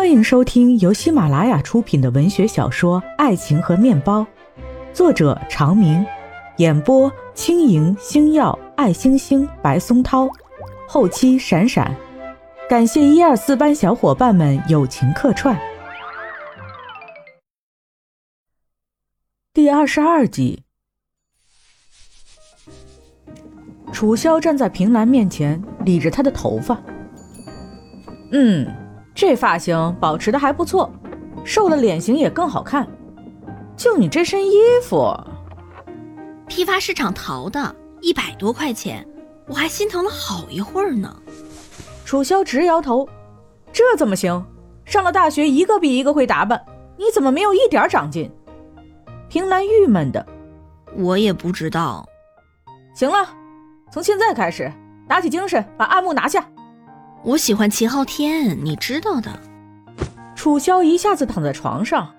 欢迎收听由喜马拉雅出品的文学小说《爱情和面包》，作者长明，演播轻盈、星耀、爱星星、白松涛，后期闪闪，感谢一二四班小伙伴们友情客串。第二十二集，楚萧站在平兰面前，理着她的头发。嗯，这发型保持的还不错，瘦了脸型也更好看。就你这身衣服，批发市场淘的，一百多块钱，我还心疼了好一会儿呢。楚萧直摇头，这怎么行？上了大学，一个比一个会打扮，你怎么没有一点长进？平兰郁闷的，我也不知道。行了，从现在开始，打起精神，把暗木拿下。我喜欢齐昊天，你知道的。楚萧一下子躺在床上，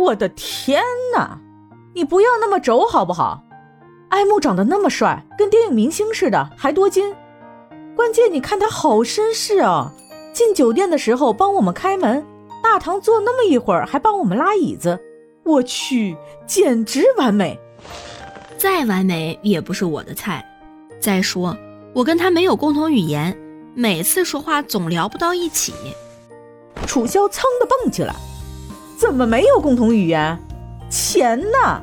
我的天哪！你不要那么轴好不好？爱慕长得那么帅，跟电影明星似的，还多金。关键你看他好绅士啊！进酒店的时候帮我们开门，大堂坐那么一会儿，还帮我们拉椅子。我去，简直完美！再完美也不是我的菜。再说，我跟他没有共同语言，每次说话总聊不到一起。楚萧噌的蹦起来，怎么没有共同语言？钱呢？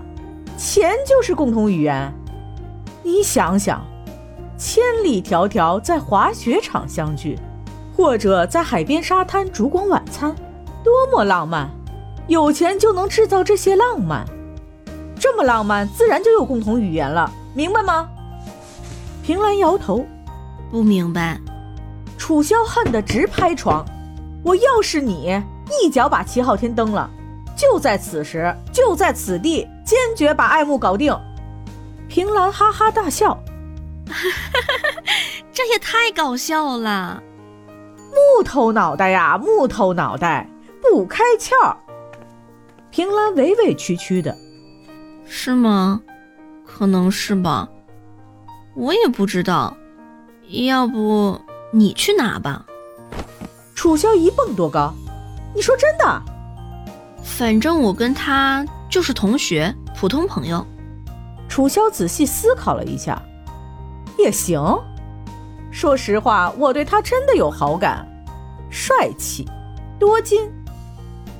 钱就是共同语言。你想想，千里迢迢在滑雪场相聚，或者在海边沙滩烛光晚餐，多么浪漫！有钱就能制造这些浪漫，这么浪漫，自然就有共同语言了，明白吗？平兰摇头，不明白。楚萧恨得直拍床，我要是你，一脚把齐昊天蹬了，就在此时，就在此地，坚决把爱慕搞定。平兰哈哈大笑，这也太搞笑了。木头脑袋呀，木头脑袋，不开窍。平兰委委屈屈的，是吗？可能是吧，我也不知道。要不你去拿吧。楚萧一蹦多高，你说真的？反正我跟他就是同学，普通朋友。楚萧仔细思考了一下，也行。说实话，我对他真的有好感，帅气，多金。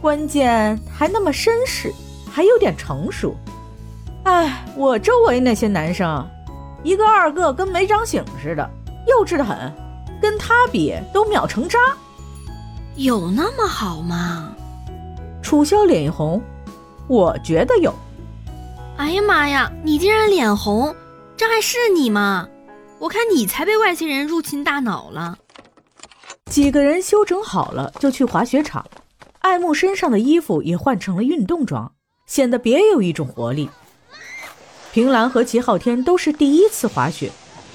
关键还那么绅士，还有点成熟。哎，我周围那些男生，一个二个跟没长醒似的，幼稚的很，跟他比都秒成渣。有那么好吗？楚萧脸一红，我觉得有。哎呀妈呀，你竟然脸红，这还是你吗？我看你才被外星人入侵大脑了。几个人修整好了，就去滑雪场。爱慕身上的衣服也换成了运动装，显得别有一种活力。平兰和齐昊天都是第一次滑雪，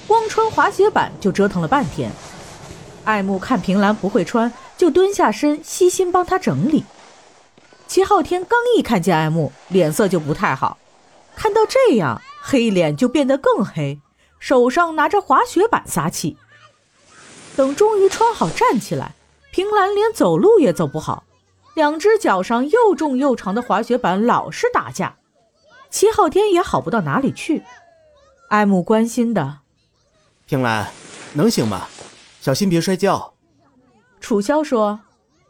光穿滑雪板就折腾了半天。爱慕看平兰不会穿，就蹲下身细心帮她整理。齐昊天刚一看见爱慕，脸色就不太好，看到这样，黑脸就变得更黑，手上拿着滑雪板撒气。等终于穿好站起来，平兰连走路也走不好。两只脚上又重又长的滑雪板老是打架，齐昊天也好不到哪里去。爱慕关心的，平兰，能行吗？小心别摔跤。楚萧说：“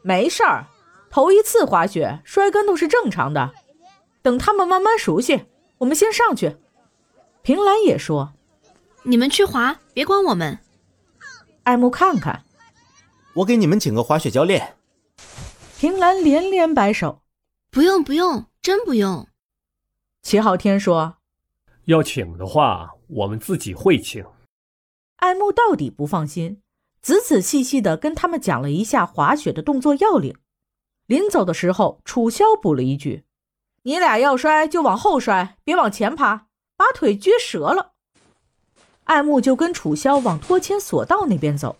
没事儿，头一次滑雪，摔跟头是正常的。等他们慢慢熟悉，我们先上去。”平兰也说：“你们去滑，别管我们。”爱慕看看，我给你们请个滑雪教练。平兰连连摆手：“不用，不用，真不用。”齐昊天说：“要请的话，我们自己会请。”爱慕到底不放心，仔仔细细的跟他们讲了一下滑雪的动作要领。临走的时候，楚萧补了一句：“你俩要摔就往后摔，别往前爬，把腿撅折了。”爱慕就跟楚萧往拖牵索道那边走。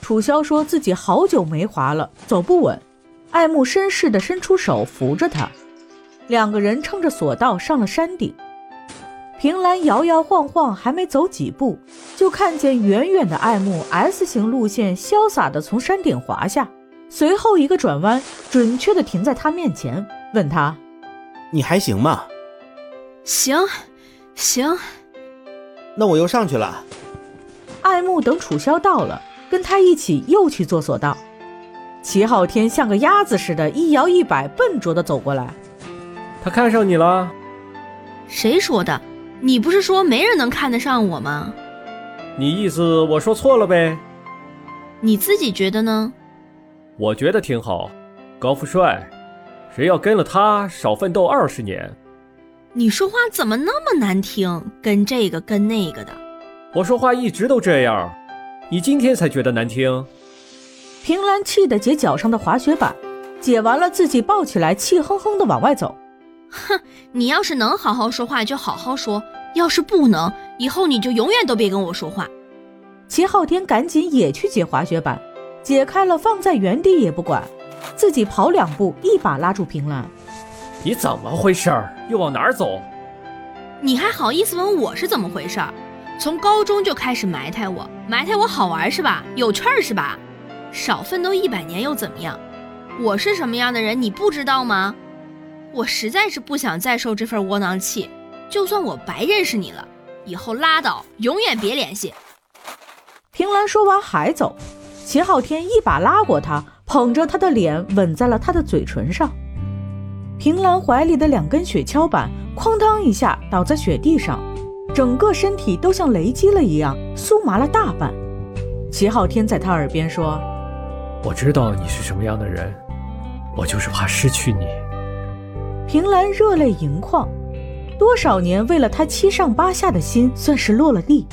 楚萧说自己好久没滑了，走不稳。爱慕绅士的伸出手扶着他，两个人撑着索道上了山顶。平兰摇摇晃晃，还没走几步，就看见远远的爱慕 S 型路线潇洒地从山顶滑下，随后一个转弯，准确的停在他面前，问他：“你还行吗？”“行，行。”那我又上去了。爱慕等楚萧到了，跟他一起又去坐索道。齐昊天像个鸭子似的，一摇一摆，笨拙的走过来。他看上你了？谁说的？你不是说没人能看得上我吗？你意思我说错了呗？你自己觉得呢？我觉得挺好，高富帅，谁要跟了他少奋斗二十年？你说话怎么那么难听？跟这个跟那个的。我说话一直都这样，你今天才觉得难听？平兰气得解脚上的滑雪板，解完了自己抱起来，气哼哼的往外走。哼，你要是能好好说话就好好说，要是不能，以后你就永远都别跟我说话。齐昊天赶紧也去解滑雪板，解开了放在原地也不管，自己跑两步，一把拉住平兰。你怎么回事儿？又往哪儿走？你还好意思问我是怎么回事儿？从高中就开始埋汰我，埋汰我好玩是吧？有趣儿是吧？少奋斗一百年又怎么样？我是什么样的人你不知道吗？我实在是不想再受这份窝囊气。就算我白认识你了，以后拉倒，永远别联系。平兰说完还走，齐昊天一把拉过她，捧着她的脸吻在了她的嘴唇上。平兰怀里的两根雪橇板哐当一下倒在雪地上。整个身体都像雷击了一样酥麻了大半。齐昊天在他耳边说：“我知道你是什么样的人，我就是怕失去你。”平兰热泪盈眶，多少年为了他七上八下的心算是落了地。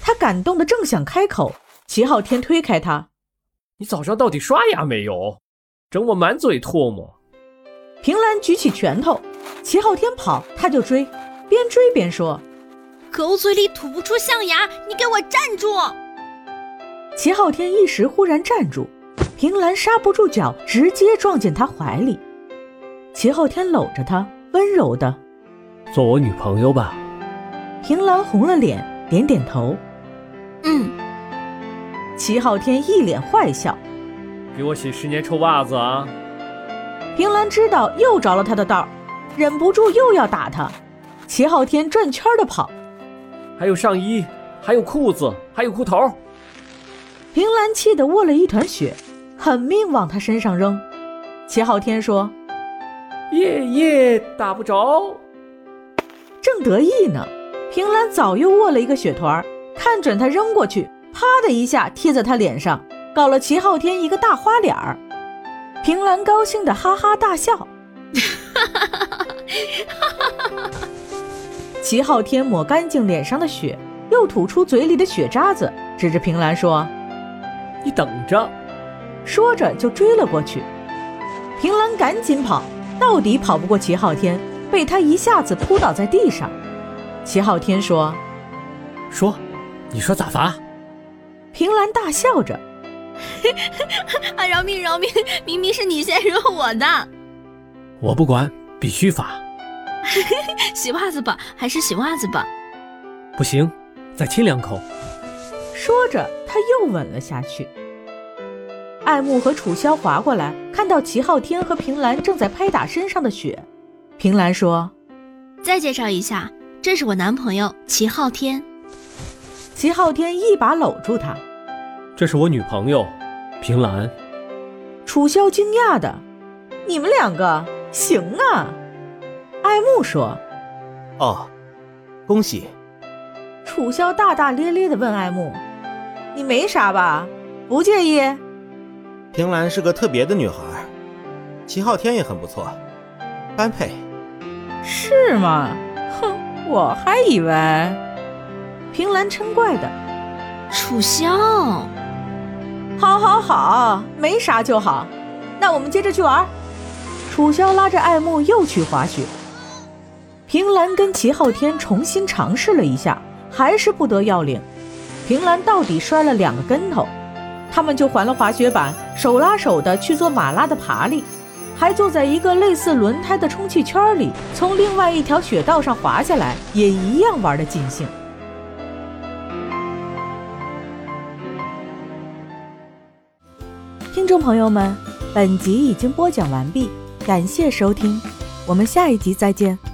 他感动的正想开口，齐昊天推开他：“你早上到底刷牙没有？整我满嘴唾沫！”平兰举起拳头，齐昊天跑，他就追，边追边说。狗嘴里吐不出象牙，你给我站住！齐昊天一时忽然站住，平兰刹不住脚，直接撞进他怀里。齐昊天搂着她，温柔的：“做我女朋友吧。”平兰红了脸，点点头：“嗯。”齐昊天一脸坏笑：“给我洗十年臭袜子啊！”平兰知道又着了他的道，忍不住又要打他。齐昊天转圈的跑。还有上衣，还有裤子，还有裤头。平兰气得握了一团雪，狠命往他身上扔。齐昊天说：“耶耶，打不着。”正得意呢，平兰早又握了一个雪团，看准他扔过去，啪的一下贴在他脸上，搞了齐昊天一个大花脸儿。平兰高兴的哈哈大笑。哈哈哈哈哈！齐昊天抹干净脸上的血，又吐出嘴里的雪渣子，指着平兰说：“你等着。”说着就追了过去。平兰赶紧跑，到底跑不过齐昊天，被他一下子扑倒在地上。齐昊天说：“说，你说咋罚？”平兰大笑着：“ 啊，饶命饶命！明明是你先惹我的。”我不管，必须罚。洗袜子吧，还是洗袜子吧。不行，再亲两口。说着，他又吻了下去。爱慕和楚萧划过来，看到齐昊天和平兰正在拍打身上的雪。平兰说：“再介绍一下，这是我男朋友齐昊天。”齐昊天一把搂住她：“这是我女朋友，平兰。”楚萧惊讶的：“你们两个行啊！”爱慕说：“哦，恭喜。”楚萧大大咧咧的问爱慕：“你没啥吧？不介意？”平兰是个特别的女孩，齐昊天也很不错，般配。是吗？哼，我还以为……平兰嗔怪的：“楚萧，好，好，好，没啥就好。那我们接着去玩。”楚萧拉着爱慕又去滑雪。平兰跟齐昊天重新尝试了一下，还是不得要领。平兰到底摔了两个跟头，他们就还了滑雪板，手拉手的去做马拉的爬犁，还坐在一个类似轮胎的充气圈里，从另外一条雪道上滑下来，也一样玩的尽兴。听众。众朋友们，本集已经播讲完毕，感谢收听，我们下一集再见。